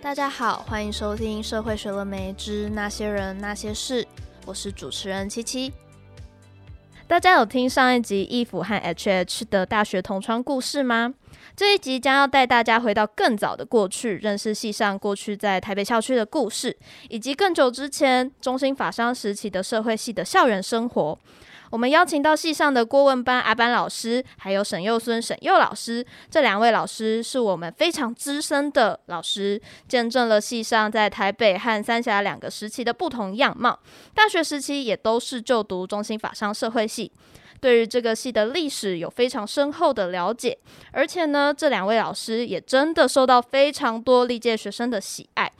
大家好，欢迎收听《社会学了没之那些人那些事》，我是主持人七七。大家有听上一集 Eve 和 HH 的大学同窗故事吗？这一集将要带大家回到更早的过去，认识系上过去在台北校区的故事，以及更久之前中兴法商时期的社会系的校园生活。我们邀请到系上的郭文班阿班老师，还有沈佑孙沈佑老师，这两位老师是我们非常资深的老师，见证了系上在台北和三峡两个时期的不同样貌。大学时期也都是就读中心法商社会系，对于这个系的历史有非常深厚的了解，而且呢，这两位老师也真的受到非常多历届学生的喜爱。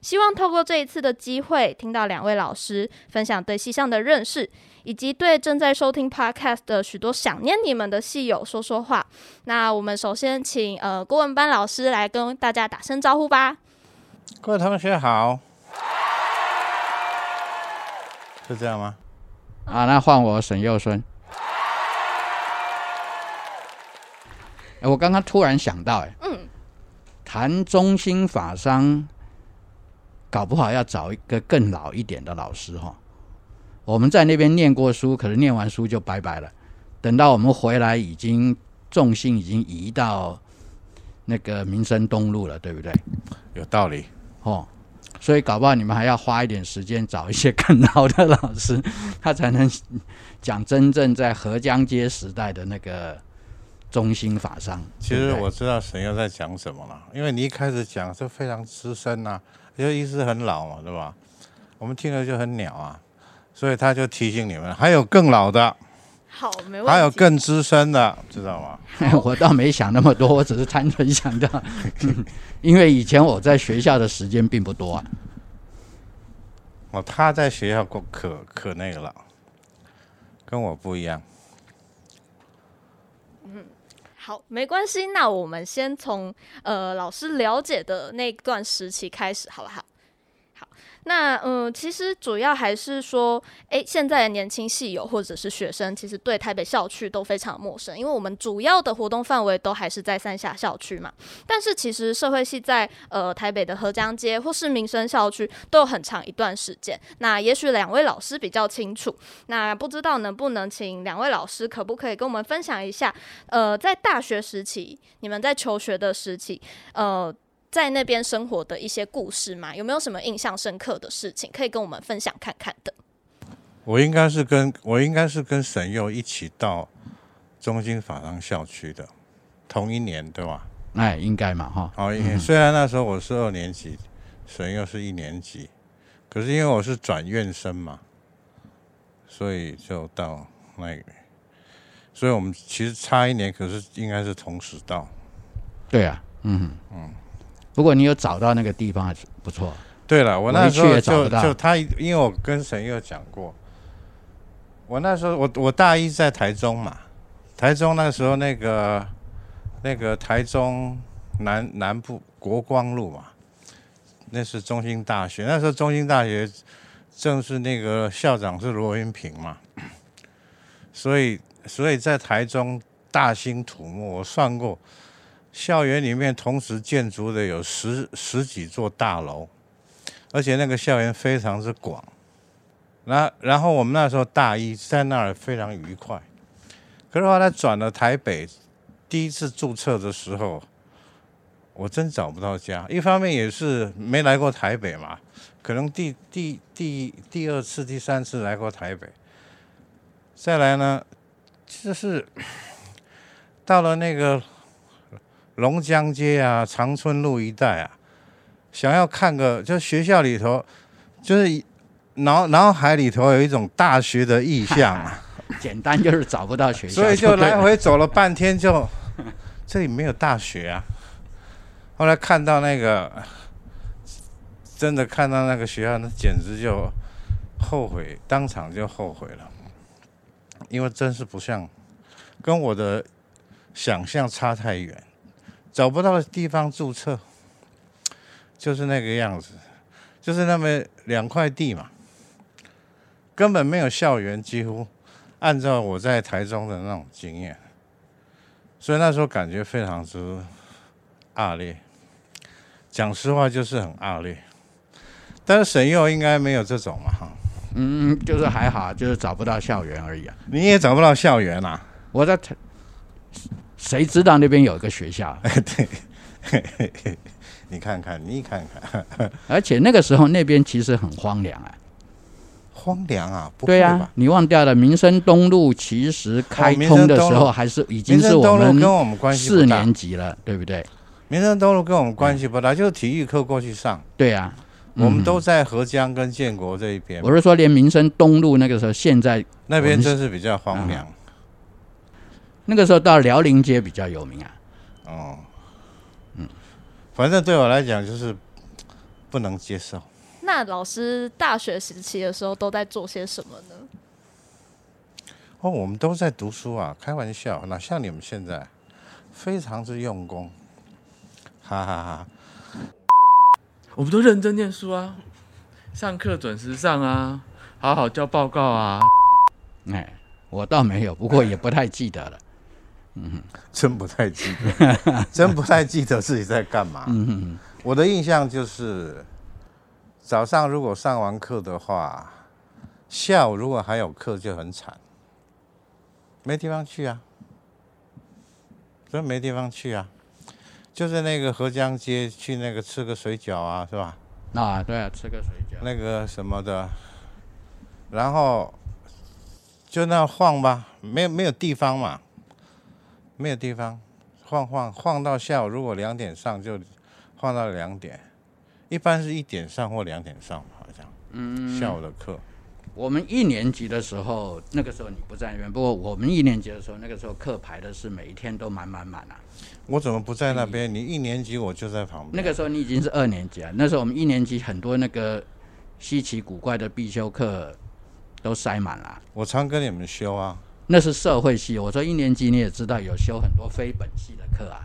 希望透过这一次的机会，听到两位老师分享对系上的认识。以及对正在收听 Podcast 的许多想念你们的戏友说说话。那我们首先请呃郭文班老师来跟大家打声招呼吧。各位同学好，是这样吗？啊，那换我沈佑孙。哎，我刚刚突然想到，哎，嗯，谈中心法商，搞不好要找一个更老一点的老师哈。我们在那边念过书，可是念完书就拜拜了。等到我们回来，已经重心已经移到那个民生东路了，对不对？有道理哦。所以搞不好你们还要花一点时间找一些更好的老师，他才能讲真正在河江街时代的那个中心法商。其实我知道神又在讲什么了，因为你一开始讲是非常资深呐，因为意思很老嘛，对吧？我们听了就很鸟啊。所以他就提醒你们，还有更老的，好，没问题，还有更资深的，知道吗？我倒没想那么多，我只是单纯想到，因为以前我在学校的时间并不多啊。哦，他在学校可可可那个了，跟我不一样。嗯，好，没关系，那我们先从呃老师了解的那段时期开始，好不好？那嗯，其实主要还是说，诶，现在的年轻系友或者是学生，其实对台北校区都非常陌生，因为我们主要的活动范围都还是在三峡校区嘛。但是其实社会系在呃台北的河江街或是民生校区都有很长一段时间。那也许两位老师比较清楚，那不知道能不能请两位老师可不可以跟我们分享一下，呃，在大学时期，你们在求学的时期，呃。在那边生活的一些故事吗？有没有什么印象深刻的事情可以跟我们分享看看的？我应该是跟我应该是跟沈佑一起到中兴法商校区的，同一年对吧？哎，应该嘛哈。好，因为虽然那时候我是二年级，沈佑是一年级，可是因为我是转院生嘛，所以就到那个，所以我们其实差一年，可是应该是同时到。对啊，嗯嗯。不过你有找到那个地方还是不错。对了，我那时候就就他，因为我跟沈佑讲过，我那时候我我大一在台中嘛，台中那时候那个那个台中南南部国光路嘛，那是中兴大学，那时候中兴大学正是那个校长是罗云平嘛，所以所以在台中大兴土木，我算过。校园里面同时建筑的有十十几座大楼，而且那个校园非常之广。那然后我们那时候大一在那儿非常愉快。可是后来转了台北，第一次注册的时候，我真找不到家。一方面也是没来过台北嘛，可能第第第第二次、第三次来过台北。再来呢，就是到了那个。龙江街啊，长春路一带啊，想要看个，就学校里头，就是脑脑海里头有一种大学的意象啊。简单就是找不到学校，所以就来回走了半天就，就这里没有大学啊。后来看到那个，真的看到那个学校，那简直就后悔，当场就后悔了，因为真是不像，跟我的想象差太远。找不到地方注册，就是那个样子，就是那么两块地嘛，根本没有校园，几乎按照我在台中的那种经验，所以那时候感觉非常之恶劣。讲实话就是很恶劣。但是沈佑应该没有这种嘛哈。嗯，就是还好，就是找不到校园而已啊。你也找不到校园啊？我在，谁知道那边有一个学校？哎，对，你看看，你看看。而且那个时候那边其实很荒凉啊。荒凉啊？不对啊，你忘掉了民生东路其实开通的时候还是已经是我们跟我们关系四年级了，对不对？民生东路跟我们关系不大，就是体育课过去上。对啊。我们都在合江跟建国这一边。我是说，连民生东路那个时候，现在那边真是比较荒凉。那个时候到辽宁街比较有名啊。哦，嗯，反正对我来讲就是不能接受。那老师大学时期的时候都在做些什么呢？哦，我们都在读书啊，开玩笑，哪像你们现在非常之用功，哈哈哈。我们都认真念书啊，上课准时上啊，好好交报告啊。哎，我倒没有，不过也不太记得了。嗯，真不太记得，真不太记得自己在干嘛。我的印象就是，早上如果上完课的话，下午如果还有课就很惨，没地方去啊，真没地方去啊。就是那个合江街去那个吃个水饺啊，是吧？啊，对啊，吃个水饺。那个什么的，然后就那晃吧，没有没有地方嘛，没有地方，晃晃晃到下午，如果两点上就晃到两点，一般是一点上或两点上，好像。嗯。下午的课。我们一年级的时候，那个时候你不在那边。不过我们一年级的时候，那个时候课排的是每一天都满满满啊。我怎么不在那边？你一年级我就在旁边。那个时候你已经是二年级了。那时候我们一年级很多那个稀奇古怪的必修课都塞满了。我常跟你们修啊。那是社会系。我说一年级你也知道有修很多非本系的课啊，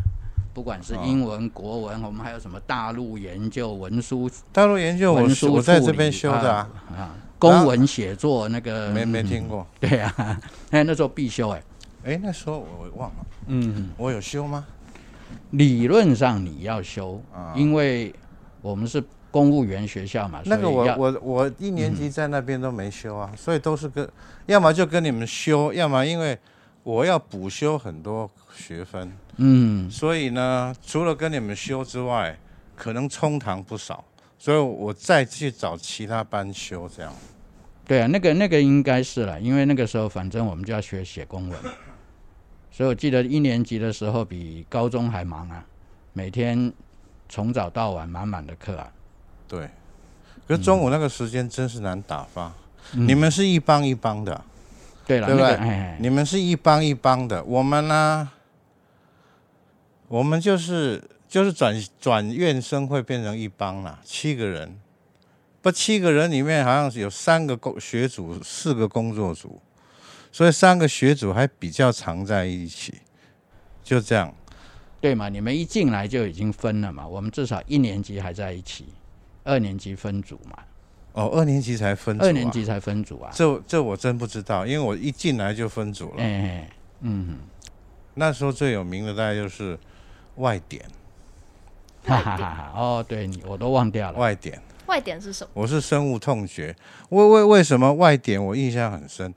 不管是英文、国文，我们还有什么大陆研究、文书、大陆研究文书，我在这边修的啊。啊公文写作那个没没听过，对呀，哎那时候必修哎，哎那时候我忘了，嗯，我有修吗？理论上你要修，因为我们是公务员学校嘛。那个我我我一年级在那边都没修啊，所以都是跟，要么就跟你们修，要么因为我要补修很多学分，嗯，所以呢，除了跟你们修之外，可能冲堂不少。所以我再去找其他班修，这样。对啊，那个那个应该是了，因为那个时候反正我们就要学写公文，所以我记得一年级的时候比高中还忙啊，每天从早到晚满满的课啊。对，可是中午那个时间真是难打发。嗯、你们是一帮一帮的，对了，对不对？你们是一帮一帮的，我们呢？我们就是。就是转转院生会变成一帮了，七个人，不，七个人里面好像是有三个工学组，四个工作组，所以三个学组还比较常在一起，就这样，对嘛？你们一进来就已经分了嘛？我们至少一年级还在一起，二年级分组嘛？哦，二年级才分组啊，二年级才分组啊？这这我真不知道，因为我一进来就分组了。哎，嗯，那时候最有名的大概就是外点。哈哈哈！哦，对你我都忘掉了。外点，外点是什么？我是深恶痛绝。为为为什么外点我印象很深？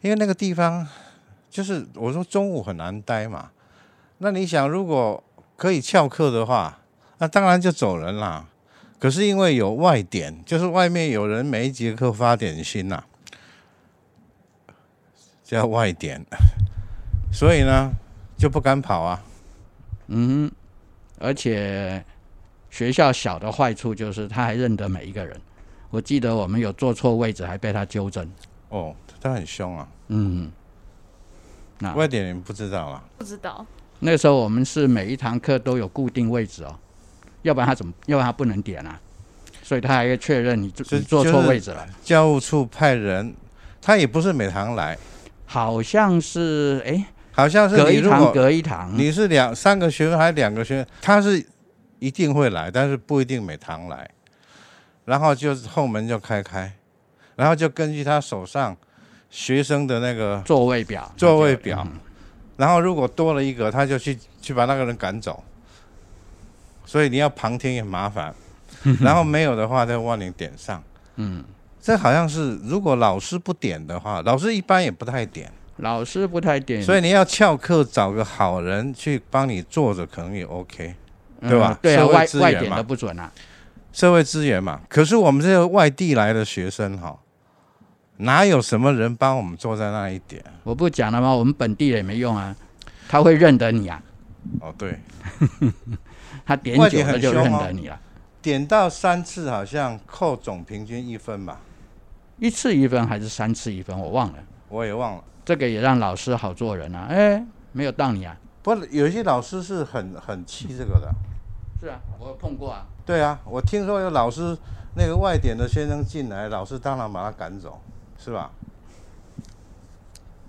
因为那个地方就是我说中午很难待嘛。那你想，如果可以翘课的话，那当然就走人啦。可是因为有外点，就是外面有人每一节课发点心呐、啊，叫外点，所以呢就不敢跑啊。嗯，而且。学校小的坏处就是他还认得每一个人。我记得我们有坐错位置，还被他纠正。哦，他很凶啊。嗯。那外点你们不知道啊？不知道。那时候我们是每一堂课都有固定位置哦，要不然他怎么？要不然他不能点啊。所以他还要确认你坐坐错位置了。教务处派人，他也不是每堂来，好像是哎，好像是隔一堂隔一堂。你是两三个学生还是两个学生？他是。一定会来，但是不一定每堂来。然后就后门就开开，然后就根据他手上学生的那个座位表，座位表，然后如果多了一个，他就去去把那个人赶走。所以你要旁听也麻烦。然后没有的话，再帮你点上。嗯，这好像是如果老师不点的话，老师一般也不太点。老师不太点，所以你要翘课找个好人去帮你坐着，可能也 OK，对吧？嗯、对啊，外外点都不准啊。社会资源嘛，可是我们这些外地来的学生哈，哪有什么人帮我们坐在那一点？我不讲了吗？我们本地人也没用啊，他会认得你啊。哦，对，他点久了就认得你了。点到三次好像扣总平均一分吧？一次一分还是三次一分？我忘了，我也忘了。这个也让老师好做人啊！哎，没有当你啊？不，有些老师是很很气这个的。是啊，我有碰过啊。对啊，我听说有老师那个外点的先生进来，老师当然把他赶走，是吧？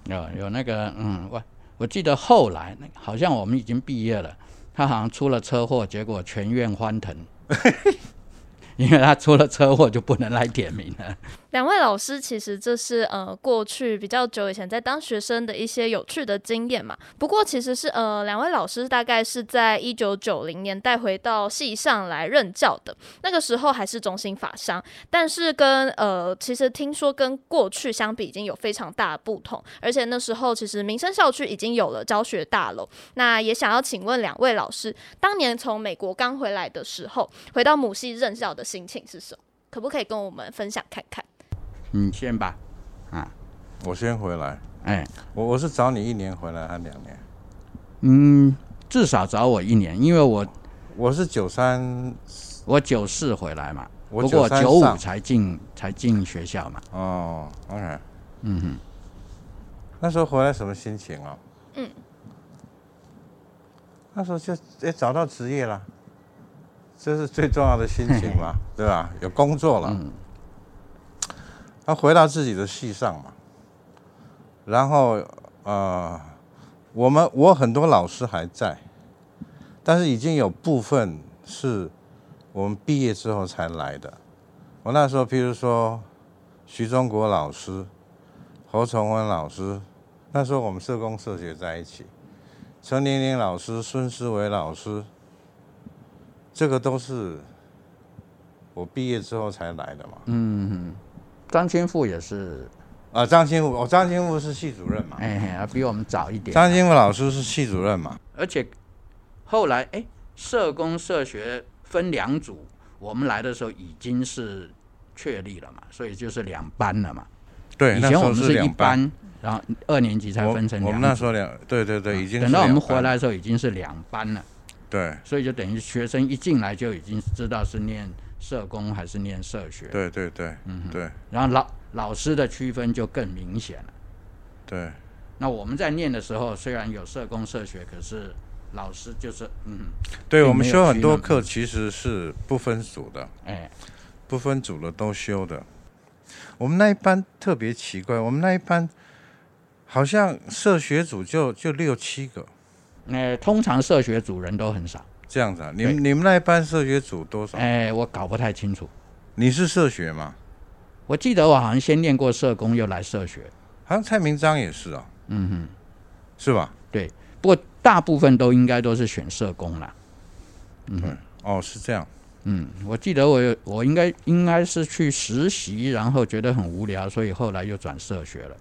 有有那个嗯，我我记得后来好像我们已经毕业了，他好像出了车祸，结果全院欢腾。因为他出了车祸，就不能来点名了。两位老师，其实这是呃过去比较久以前在当学生的一些有趣的经验嘛。不过其实是呃两位老师大概是在一九九零年带回到系上来任教的，那个时候还是中心法商，但是跟呃其实听说跟过去相比已经有非常大的不同，而且那时候其实民生校区已经有了教学大楼。那也想要请问两位老师，当年从美国刚回来的时候，回到母系任教的心情是什么？可不可以跟我们分享看看？你先吧，啊，我先回来。哎，我我是找你一年回来还两年？嗯，至少找我一年，因为我我是九三，我九四回来嘛，不过九五才进才进学校嘛。哦，OK，嗯哼，那时候回来什么心情啊？嗯，那时候就也找到职业了，这是最重要的心情嘛，对吧？有工作了。嗯他回到自己的戏上嘛，然后呃，我们我很多老师还在，但是已经有部分是我们毕业之后才来的。我那时候，譬如说徐忠国老师、侯崇文老师，那时候我们社工社学在一起，陈玲玲老师、孙思维老师，这个都是我毕业之后才来的嘛。嗯。张清富也是，啊，张清富，哦，张清富是系主任嘛，哎，比我们早一点。张清富老师是系主任嘛，而且后来，哎，社工社学分两组，我们来的时候已经是确立了嘛，所以就是两班了嘛。对，以前我们是一班，然后二年级才分成两。我们那时候两，对对对，已经等到我们回来的时候已经是两班了。对，所以就等于学生一进来就已经知道是念。社工还是念社学？对对对，嗯对。然后老老师的区分就更明显了。对。那我们在念的时候，虽然有社工社学，可是老师就是嗯。对，我们修很多课其实是不分组的，哎，不分组的都修的。我们那一班特别奇怪，我们那一班好像社学组就就六七个。那通常社学组人都很少。这样子啊，你们你们那一班社学组多少？哎，我搞不太清楚。你是社学吗？我记得我好像先念过社工，又来社学。好像蔡明章也是啊。嗯哼，是吧？对，不过大部分都应该都是选社工啦。嗯哼，哦，是这样。嗯，我记得我我应该应该是去实习，然后觉得很无聊，所以后来又转社学了。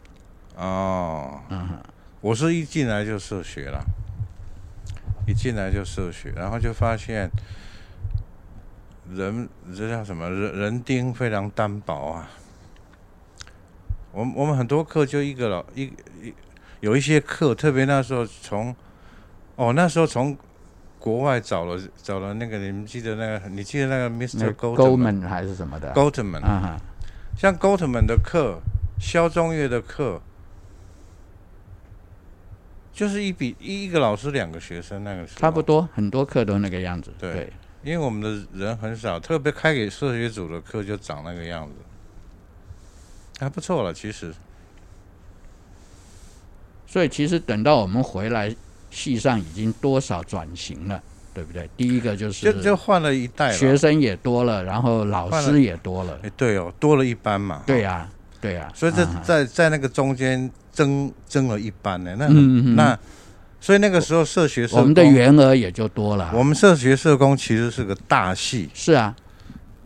哦，嗯哼，我是一进来就社学了。一进来就社学，然后就发现人这叫什么人人丁非常单薄啊。我们我们很多课就一个老一一有一些课，特别那时候从哦那时候从国外找了找了那个你们记得那个你记得那个 Mr. Goldman 还是什么的 Goldman 啊，像 Goldman 的课，肖中岳的课。就是一比一一个老师两个学生那个时候，差不多很多课都那个样子。对，对因为我们的人很少，特别开给社学组的课就长那个样子，还不错了。其实，所以其实等到我们回来，系上已经多少转型了，对不对？第一个就是就就换了一代，学生也多了，然后老师也多了。哎，对哦，多了一班嘛。对呀，对呀。所以这在在那个中间。增增了一班呢，那那所以那个时候社学社工，我们的员额也就多了。我们社学社工其实是个大系，是啊，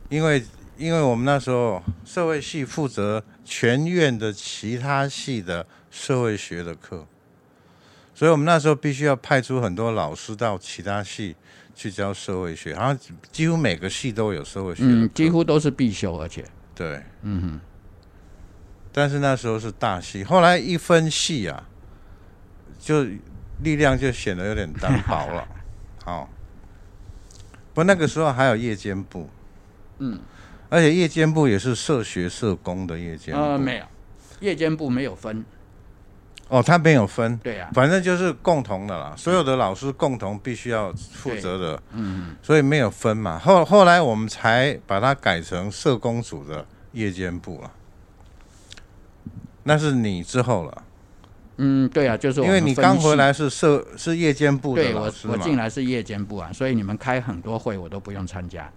因为因为我们那时候社会系负责全院的其他系的社会学的课，所以我们那时候必须要派出很多老师到其他系去教社会学，好像几乎每个系都有社会学，嗯，几乎都是必修，而且。对，嗯哼。但是那时候是大戏，后来一分戏啊，就力量就显得有点单薄了。好，不，那个时候还有夜间部，嗯，而且夜间部也是社学社工的夜间部。呃，没有，夜间部没有分。哦，他没有分。对呀、啊，反正就是共同的啦，所有的老师共同必须要负责的。嗯嗯。所以没有分嘛。后后来我们才把它改成社工组的夜间部了。那是你之后了，嗯，对啊，就是因为你刚回来是社是夜间部的老师嘛，我进来是夜间部啊，所以你们开很多会我都不用参加。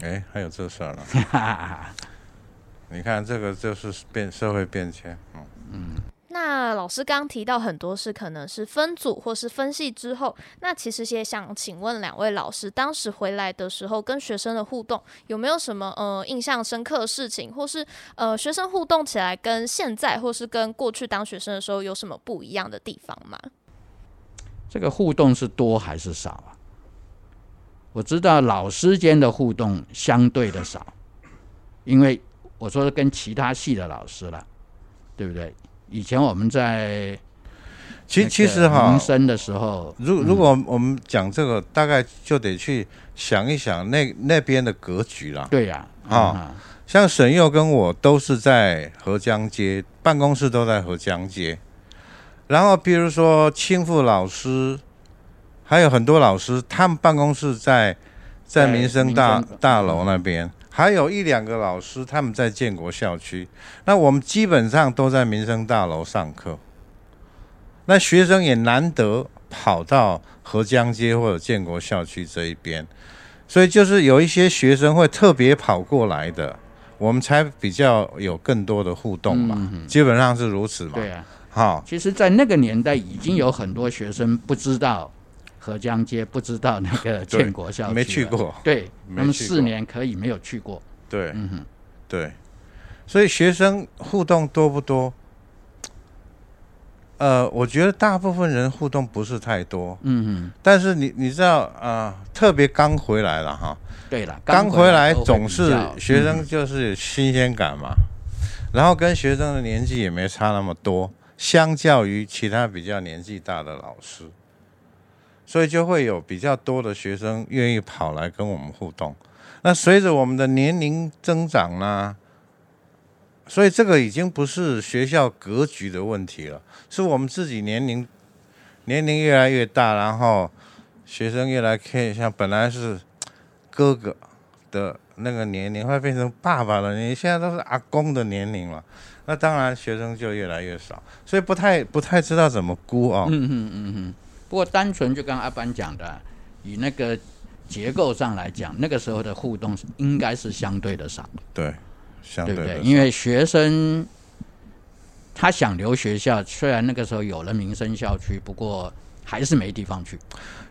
哎，还有这事儿呢？你看这个就是变社会变迁，嗯嗯。那老师刚提到很多是可能是分组或是分系之后，那其实也想请问两位老师，当时回来的时候跟学生的互动有没有什么呃印象深刻的事情，或是呃学生互动起来跟现在或是跟过去当学生的时候有什么不一样的地方吗？这个互动是多还是少啊？我知道老师间的互动相对的少，因为我说跟其他系的老师了，对不对？以前我们在其其实哈民生的时候，如如果我们讲这个，大概就得去想一想那那边的格局了。对呀，啊，像沈佑跟我都是在合江街，办公室都在合江街。然后比如说青富老师，还有很多老师，他们办公室在在民生大大楼那边。还有一两个老师，他们在建国校区。那我们基本上都在民生大楼上课。那学生也难得跑到合江街或者建国校区这一边，所以就是有一些学生会特别跑过来的，我们才比较有更多的互动嘛。嗯、基本上是如此嘛。对啊。好，其实，在那个年代，已经有很多学生不知道。合江街不知道那个 建国校区，没去过。对，那么四年可以没有去过。对，嗯哼，对。所以学生互动多不多？呃，我觉得大部分人互动不是太多。嗯哼。但是你你知道啊、呃，特别刚回来了哈。对了，刚回来总是学生就是新鲜感嘛。然后跟学生的年纪也没差那么多，相较于其他比较年纪大的老师。所以就会有比较多的学生愿意跑来跟我们互动。那随着我们的年龄增长呢，所以这个已经不是学校格局的问题了，是我们自己年龄年龄越来越大，然后学生越来越像本来是哥哥的那个年龄，会变成爸爸的年龄，现在都是阿公的年龄了。那当然学生就越来越少，所以不太不太知道怎么估哦。嗯嗯嗯嗯。不过，单纯就刚阿班讲的，以那个结构上来讲，那个时候的互动应该是相对的少。对，相对的少。对不对？因为学生他想留学校，虽然那个时候有了民生校区，不过还是没地方去。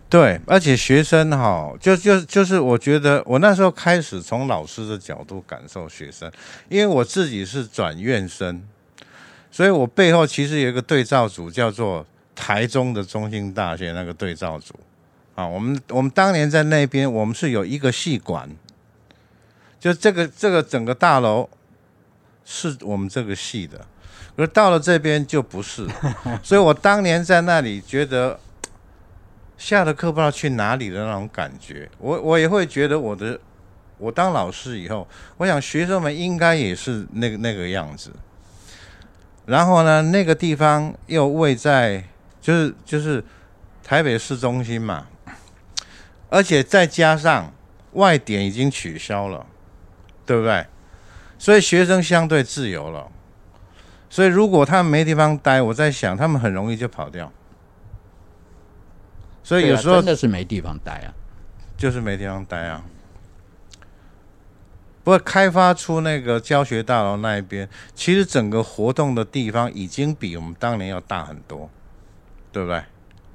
对，而且学生哈，就就就是，我觉得我那时候开始从老师的角度感受学生，因为我自己是转院生，所以我背后其实有一个对照组叫做。台中的中兴大学那个对照组，啊，我们我们当年在那边，我们是有一个系馆，就这个这个整个大楼是我们这个系的，而到了这边就不是，所以我当年在那里觉得下了课不知道去哪里的那种感觉，我我也会觉得我的我当老师以后，我想学生们应该也是那个那个样子，然后呢，那个地方又位在。就是就是台北市中心嘛，而且再加上外点已经取消了，对不对？所以学生相对自由了。所以如果他们没地方待，我在想他们很容易就跑掉。所以有时候真的是没地方待啊，就是没地方待啊。不过开发出那个教学大楼那一边，其实整个活动的地方已经比我们当年要大很多。对不对？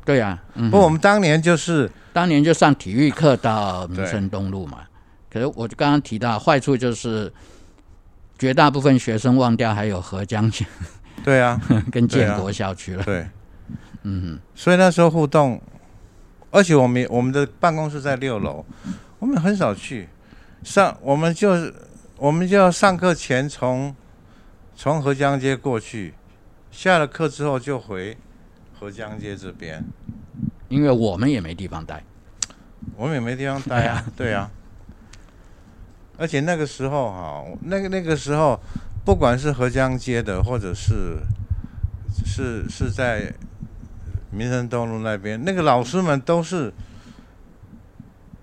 对呀、啊，嗯、不，我们当年就是当年就上体育课到民生东路嘛。可是我就刚刚提到坏处就是绝大部分学生忘掉还有合江街，对啊，跟建国校区了。对，嗯哼，所以那时候互动，而且我们我们的办公室在六楼，我们很少去上，我们就我们就要上课前从从合江街过去，下了课之后就回。合江街这边，因为我们也没地方待，我们也没地方待啊，对啊。而且那个时候哈，那个那个时候，不管是合江街的，或者是是是在民生东路那边，那个老师们都是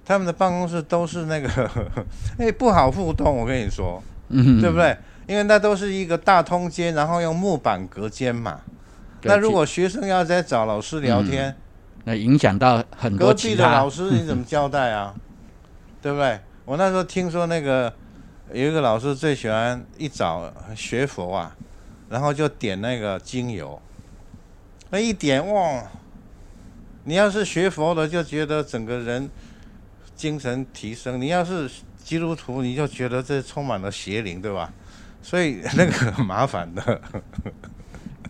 他们的办公室都是那个，哎，不好互动，我跟你说，嗯，对不对？因为那都是一个大通间，然后用木板隔间嘛。那如果学生要再找老师聊天，嗯、那影响到很多隔壁的老师，你怎么交代啊？对不对？我那时候听说那个有一个老师最喜欢一早学佛啊，然后就点那个精油，那一点哇，你要是学佛的就觉得整个人精神提升，你要是基督徒你就觉得这充满了邪灵，对吧？所以那个很 麻烦的。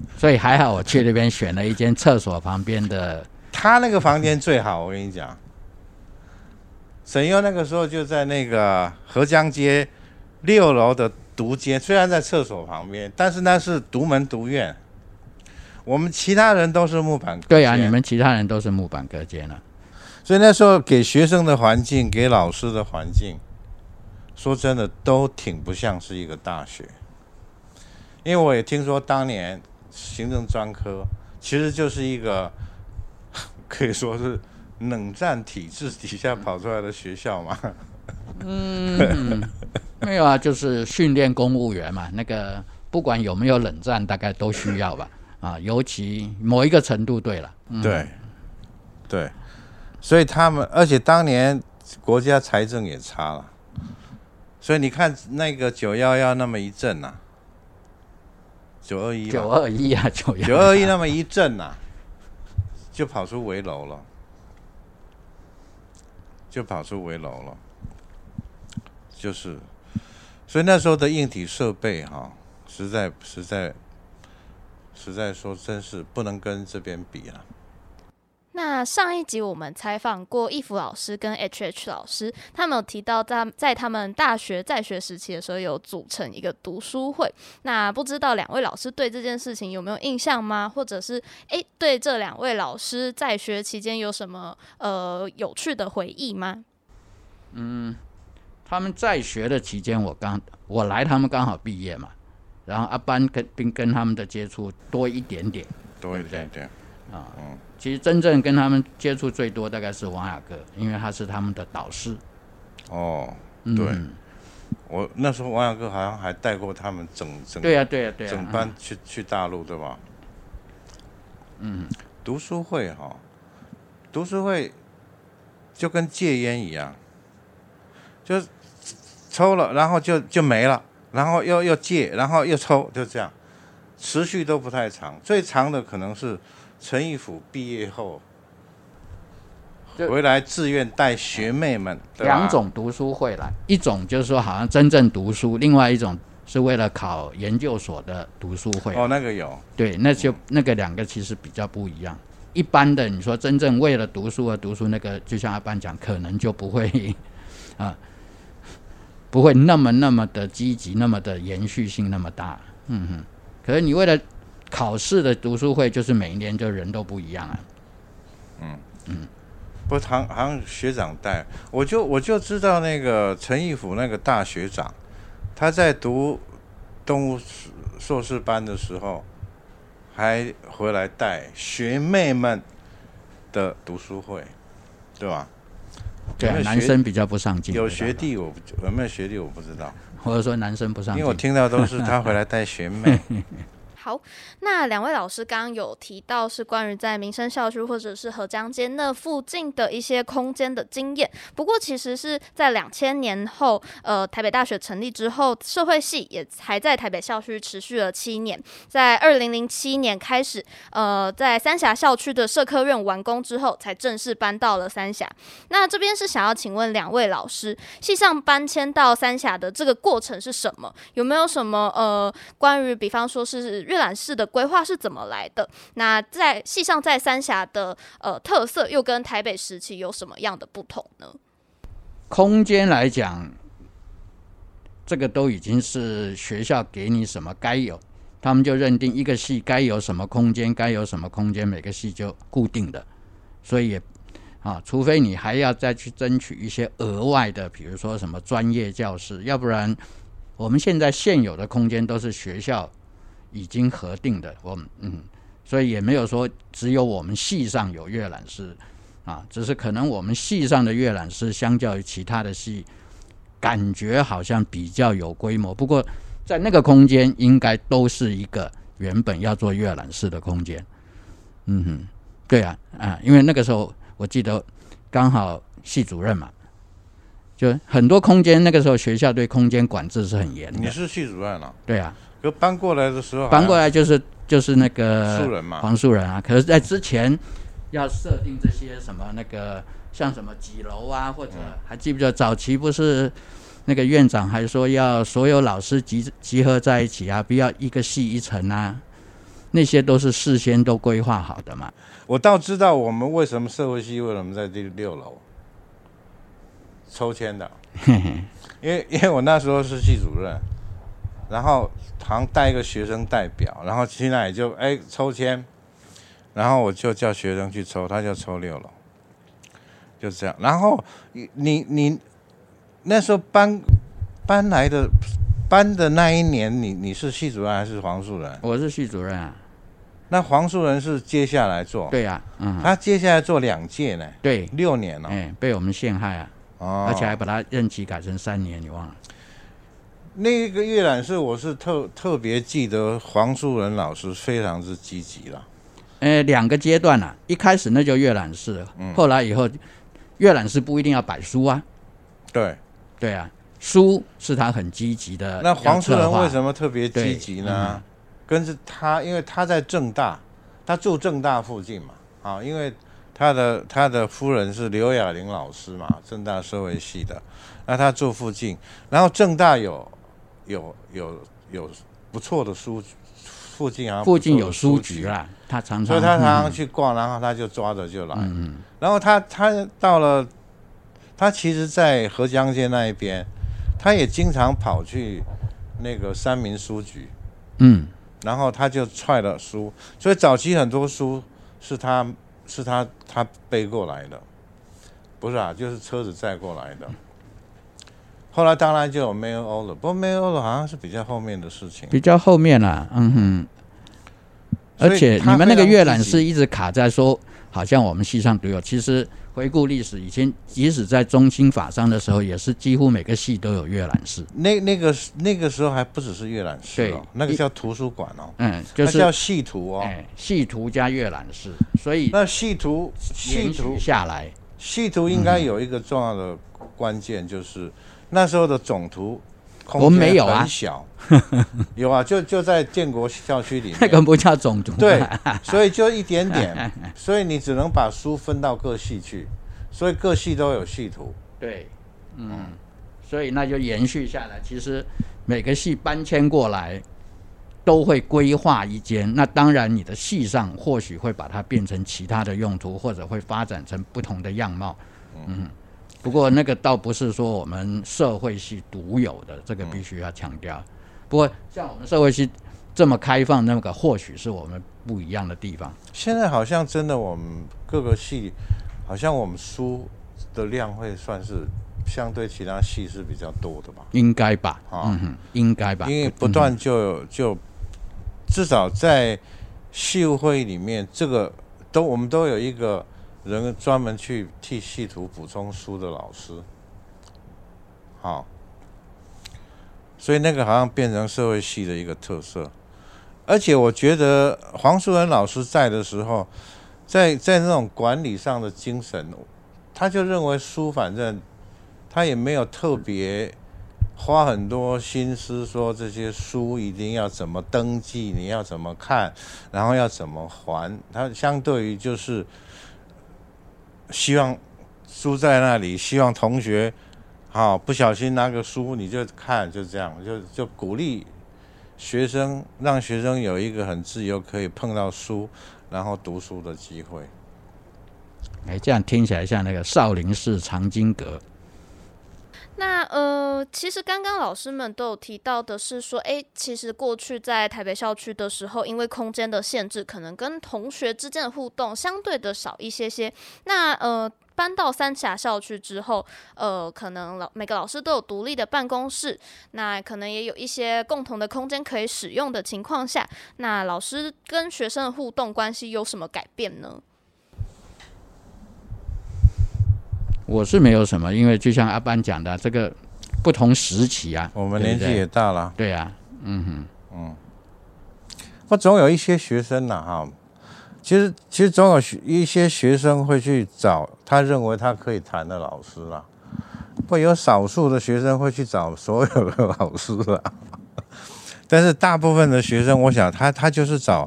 所以还好，我去那边选了一间厕所旁边的。他那个房间最好，我跟你讲。沈优那个时候就在那个合江街六楼的独间，虽然在厕所旁边，但是那是独门独院。我们其他人都是木板。对啊，你们其他人都是木板隔间了。所以那时候给学生的环境，给老师的环境，说真的都挺不像是一个大学。因为我也听说当年。行政专科其实就是一个 可以说是冷战体制底下跑出来的学校嘛。嗯，没有啊，就是训练公务员嘛。那个不管有没有冷战，大概都需要吧。啊，尤其某一个程度，对了。嗯、对，对，所以他们，而且当年国家财政也差了，所以你看那个九幺幺那么一阵呐、啊。九二一，九二一啊，九九二一那么一震呐、啊，就跑出围楼了，就跑出围楼了，就是，所以那时候的硬体设备哈、啊，实在实在实在说，真是不能跟这边比啊。那上一集我们采访过易福老师跟 H H 老师，他们有提到在在他们大学在学时期的时候有组成一个读书会。那不知道两位老师对这件事情有没有印象吗？或者是诶，对这两位老师在学期间有什么呃有趣的回忆吗？嗯，他们在学的期间，我刚我来，他们刚好毕业嘛，然后阿班跟并跟他们的接触多一点点，多一点点啊，嗯。其实真正跟他们接触最多，大概是王雅各，因为他是他们的导师。哦，对，嗯、我那时候王雅各好像还带过他们整整对呀对呀对呀整班去、嗯、去大陆，对吧？嗯，读书会哈、哦，读书会就跟戒烟一样，就抽了，然后就就没了，然后又又戒，然后又抽，就这样，持续都不太长，最长的可能是。陈义甫毕业后回来自愿带学妹们，两种读书会来，一种就是说好像真正读书，另外一种是为了考研究所的读书会。哦，那个有，对，那就那个两个其实比较不一样。一般的你说真正为了读书而读书，那个就像阿班讲，可能就不会 啊，不会那么那么的积极，那么的延续性那么大。嗯哼，可是你为了。考试的读书会就是每一年就人都不一样啊。嗯嗯，不，好像好像学长带，我就我就知道那个陈义甫那个大学长，他在读动物硕士班的时候，还回来带学妹们的读书会，对吧？对，男生比较不上进。有学弟我有没有学弟我不知道，或者说男生不上进，因为我听到都是他回来带学妹。好，那两位老师刚刚有提到是关于在民生校区或者是河江街那附近的一些空间的经验。不过，其实是在两千年后，呃，台北大学成立之后，社会系也还在台北校区持续了七年。在二零零七年开始，呃，在三峡校区的社科院完工之后，才正式搬到了三峡。那这边是想要请问两位老师，系上搬迁到三峡的这个过程是什么？有没有什么呃，关于比方说是阅览室的规划是怎么来的？那在系上在三峡的呃特色又跟台北时期有什么样的不同呢？空间来讲，这个都已经是学校给你什么该有，他们就认定一个系该有什么空间，该有什么空间，每个系就固定的，所以啊，除非你还要再去争取一些额外的，比如说什么专业教室，要不然我们现在现有的空间都是学校。已经核定的，我们嗯，所以也没有说只有我们系上有阅览室啊，只是可能我们系上的阅览室相较于其他的系，感觉好像比较有规模。不过在那个空间应该都是一个原本要做阅览室的空间。嗯哼，对啊啊，因为那个时候我记得刚好系主任嘛，就很多空间那个时候学校对空间管制是很严的。你是系主任啊？对啊。就搬过来的时候，搬过来就是就是那个树人嘛，黄树人啊。可是，在之前要设定这些什么那个像什么几楼啊，或者还记不记得早期不是那个院长还说要所有老师集集合在一起啊，不要一个系一层啊，那些都是事先都规划好的嘛。我倒知道我们为什么社会系为什么在第六楼抽签的，因为因为我那时候是系主任。然后好像带一个学生代表，然后去那里就哎抽签，然后我就叫学生去抽，他就抽六楼，就这样。然后你你你那时候搬搬来的搬的那一年，你你是系主任还是黄树人？我是系主任啊。那黄树人是接下来做？对呀、啊，嗯，他接下来做两届呢，对，六年了，哎，被我们陷害啊，哦，而且还把他任期改成三年，你忘了？那一个阅览室，我是特特别记得黄树仁老师非常之积极了。呃，两个阶段啊，一开始那就阅览室，嗯，后来以后阅览室不一定要摆书啊。对，对啊，书是他很积极的。那黄树仁为什么特别积极呢？跟着他，因为他在正大，他住正大附近嘛，啊，因为他的他的夫人是刘雅玲老师嘛，正大社会系的，那他住附近，然后正大有。有有有不错的书，附近啊，附近有书局啊，他常常，所以他常常去逛，然后他就抓着就来。嗯，然后他他到了，他其实，在河江街那一边，他也经常跑去那个三民书局。嗯，然后他就踹了书，所以早期很多书是他是他他背过来的，不是啊，就是车子载过来的。后来当然就有 mail order，不过 mail order 好像是比较后面的事情，比较后面啦，嗯哼。而且你们那个阅览室一直卡在说，好像我们系上都有。其实回顾历史，以前即使在中心法商的时候，也是几乎每个系都有阅览室。那那个那个时候还不只是阅览室哦，那个叫图书馆哦，嗯，就是叫系图哦，哎，系图加阅览室。所以那系图系图下来，系图应该有一个重要的关键就是。那时候的总图空间我们没有很小，有啊，就就在建国校区里面，那个不叫总图，对，所以就一点点，所以你只能把书分到各系去，所以各系都有系图，对，嗯，所以那就延续下来，其实每个系搬迁过来都会规划一间，那当然你的系上或许会把它变成其他的用途，或者会发展成不同的样貌，嗯。不过那个倒不是说我们社会系独有的，这个必须要强调。不过像我们社会系这么开放，那个或许是我们不一样的地方。现在好像真的，我们各个系好像我们书的量会算是相对其他系是比较多的吧？应该吧？啊、应该吧？因为不断就就至少在系务会议里面，这个都我们都有一个。人专门去替系图补充书的老师，好，所以那个好像变成社会系的一个特色。而且我觉得黄树仁老师在的时候，在在那种管理上的精神，他就认为书反正他也没有特别花很多心思说这些书一定要怎么登记，你要怎么看，然后要怎么还。他相对于就是希望书在那里，希望同学好不小心拿个书你就看，就这样，就就鼓励。学生让学生有一个很自由可以碰到书，然后读书的机会。哎，这样听起来像那个少林寺藏经阁。那呃，其实刚刚老师们都有提到的是说，哎，其实过去在台北校区的时候，因为空间的限制，可能跟同学之间的互动相对的少一些些。那呃。搬到三峡校区之后，呃，可能老每个老师都有独立的办公室，那可能也有一些共同的空间可以使用的情况下，那老师跟学生的互动关系有什么改变呢？我是没有什么，因为就像阿班讲的，这个不同时期啊，我们年纪也大了，对呀，嗯哼，嗯，我总有一些学生呢，哈。其实，其实总有一些学生会去找他认为他可以谈的老师啦，会有少数的学生会去找所有的老师啦。但是大部分的学生，我想他他就是找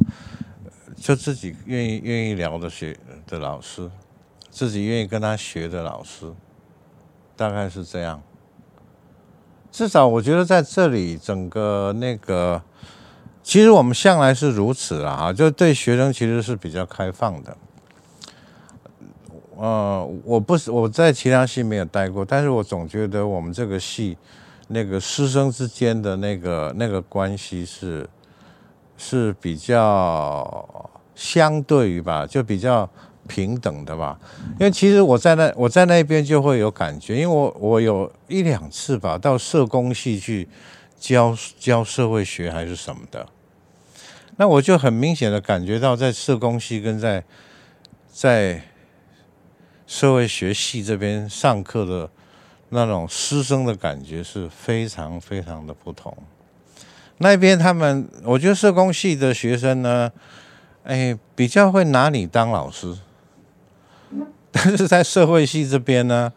就自己愿意愿意聊的学的老师，自己愿意跟他学的老师，大概是这样。至少我觉得在这里整个那个。其实我们向来是如此，啊，就对学生其实是比较开放的。呃，我不是我在其他系没有待过，但是我总觉得我们这个系那个师生之间的那个那个关系是是比较相对于吧，就比较平等的吧。因为其实我在那我在那边就会有感觉，因为我我有一两次吧到社工系去教教社会学还是什么的。那我就很明显的感觉到，在社工系跟在在社会学系这边上课的那种师生的感觉是非常非常的不同。那边他们，我觉得社工系的学生呢，哎，比较会拿你当老师，但是在社会系这边呢，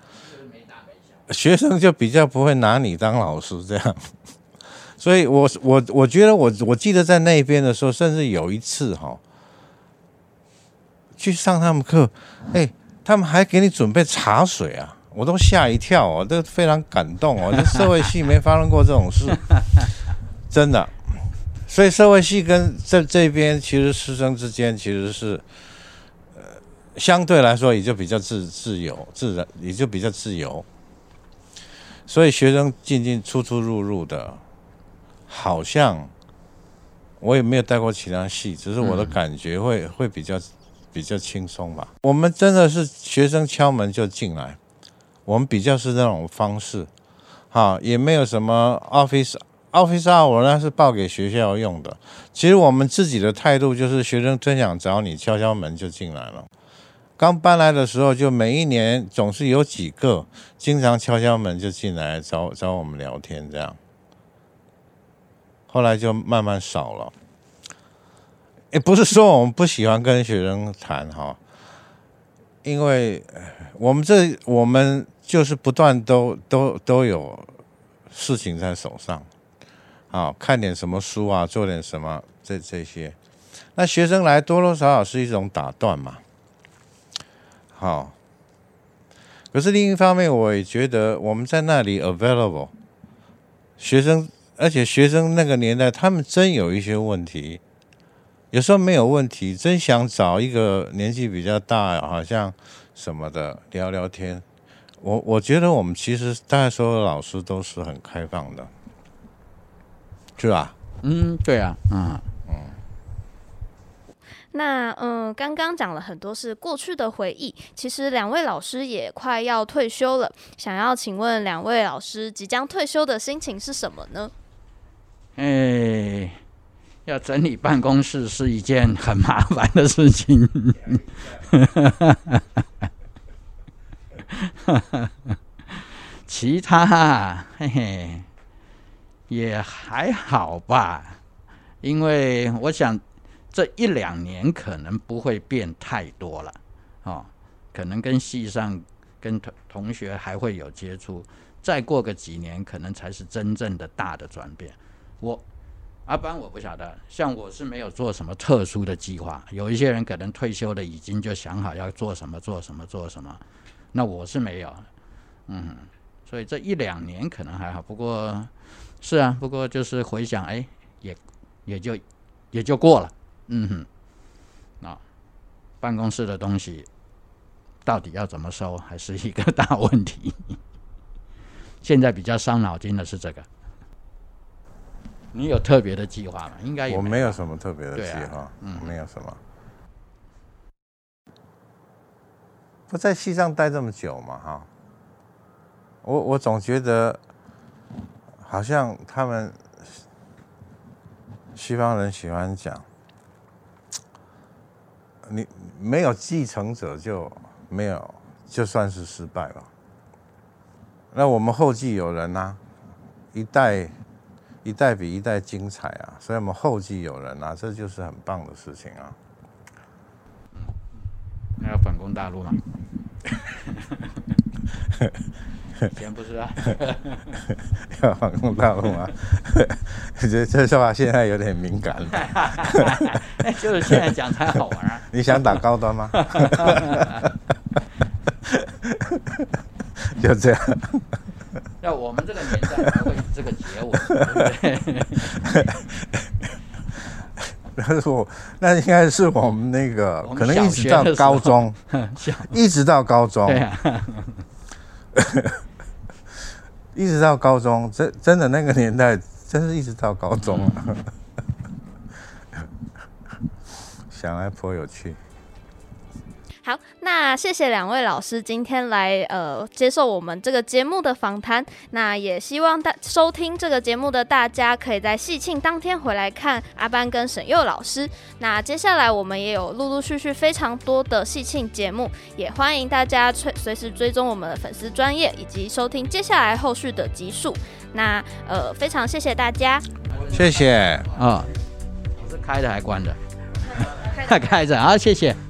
学生就比较不会拿你当老师这样。所以我，我我我觉得我我记得在那边的时候，甚至有一次哈，去上他们课，哎，他们还给你准备茶水啊，我都吓一跳哦，都非常感动哦，这社会系没发生过这种事，真的。所以社会系跟这这边其实师生之间其实是，呃，相对来说也就比较自自由自然，也就比较自由。所以学生进进出出入入的。好像我也没有带过其他系，只是我的感觉会会比较比较轻松吧。我们真的是学生敲门就进来，我们比较是那种方式，哈，也没有什么 office office hour，呢是报给学校用的。其实我们自己的态度就是，学生真想找你，敲敲门就进来了。刚搬来的时候，就每一年总是有几个经常敲敲门就进来找找我们聊天这样。后来就慢慢少了，也不是说我们不喜欢跟学生谈哈，因为我们这我们就是不断都都都有事情在手上，啊，看点什么书啊，做点什么这这些，那学生来多多少少是一种打断嘛，好，可是另一方面，我也觉得我们在那里 available 学生。而且学生那个年代，他们真有一些问题，有时候没有问题，真想找一个年纪比较大，好像什么的聊聊天。我我觉得我们其实大概所有老师都是很开放的，是吧？嗯，对啊，嗯。那嗯，刚刚讲了很多是过去的回忆，其实两位老师也快要退休了，想要请问两位老师即将退休的心情是什么呢？哎，要整理办公室是一件很麻烦的事情。其他嘿嘿也还好吧。因为我想这一两年可能不会变太多了，哦，可能跟系上跟同同学还会有接触，再过个几年可能才是真正的大的转变。我阿班我不晓得，像我是没有做什么特殊的计划，有一些人可能退休了已经就想好要做什么做什么做什么，那我是没有，嗯，所以这一两年可能还好，不过是啊，不过就是回想，哎，也。也就也就过了，嗯哼，啊，办公室的东西到底要怎么收，还是一个大问题。现在比较伤脑筋的是这个。你有特别的计划吗？应该有。我没有什么特别的计划，啊、嗯，没有什么。不在西藏待这么久嘛，哈，我我总觉得好像他们。西方人喜欢讲，你没有继承者就没有，就算是失败了。那我们后继有人啊，一代一代比一代精彩啊，所以我们后继有人啊，这就是很棒的事情啊。还要反攻大陆吗？先不是啊，要反攻大陆吗？我觉得这说话现在有点敏感了。就是现在讲才好玩啊！你想打高端吗？就这样。那我们这个年代才会以这个结尾，对不对？那是我，那应该是我们那个，可能一直到高中，一直到高中。对啊一直到高中，真真的那个年代，真是一直到高中啊！想来颇有趣。好，那谢谢两位老师今天来呃接受我们这个节目的访谈。那也希望大收听这个节目的大家可以在戏庆当天回来看阿班跟沈佑老师。那接下来我们也有陆陆续续非常多的戏庆节目，也欢迎大家随随时追踪我们的粉丝专业以及收听接下来后续的集数。那呃非常谢谢大家，谢谢啊，哦、我是开着还关着？开着，啊，谢谢。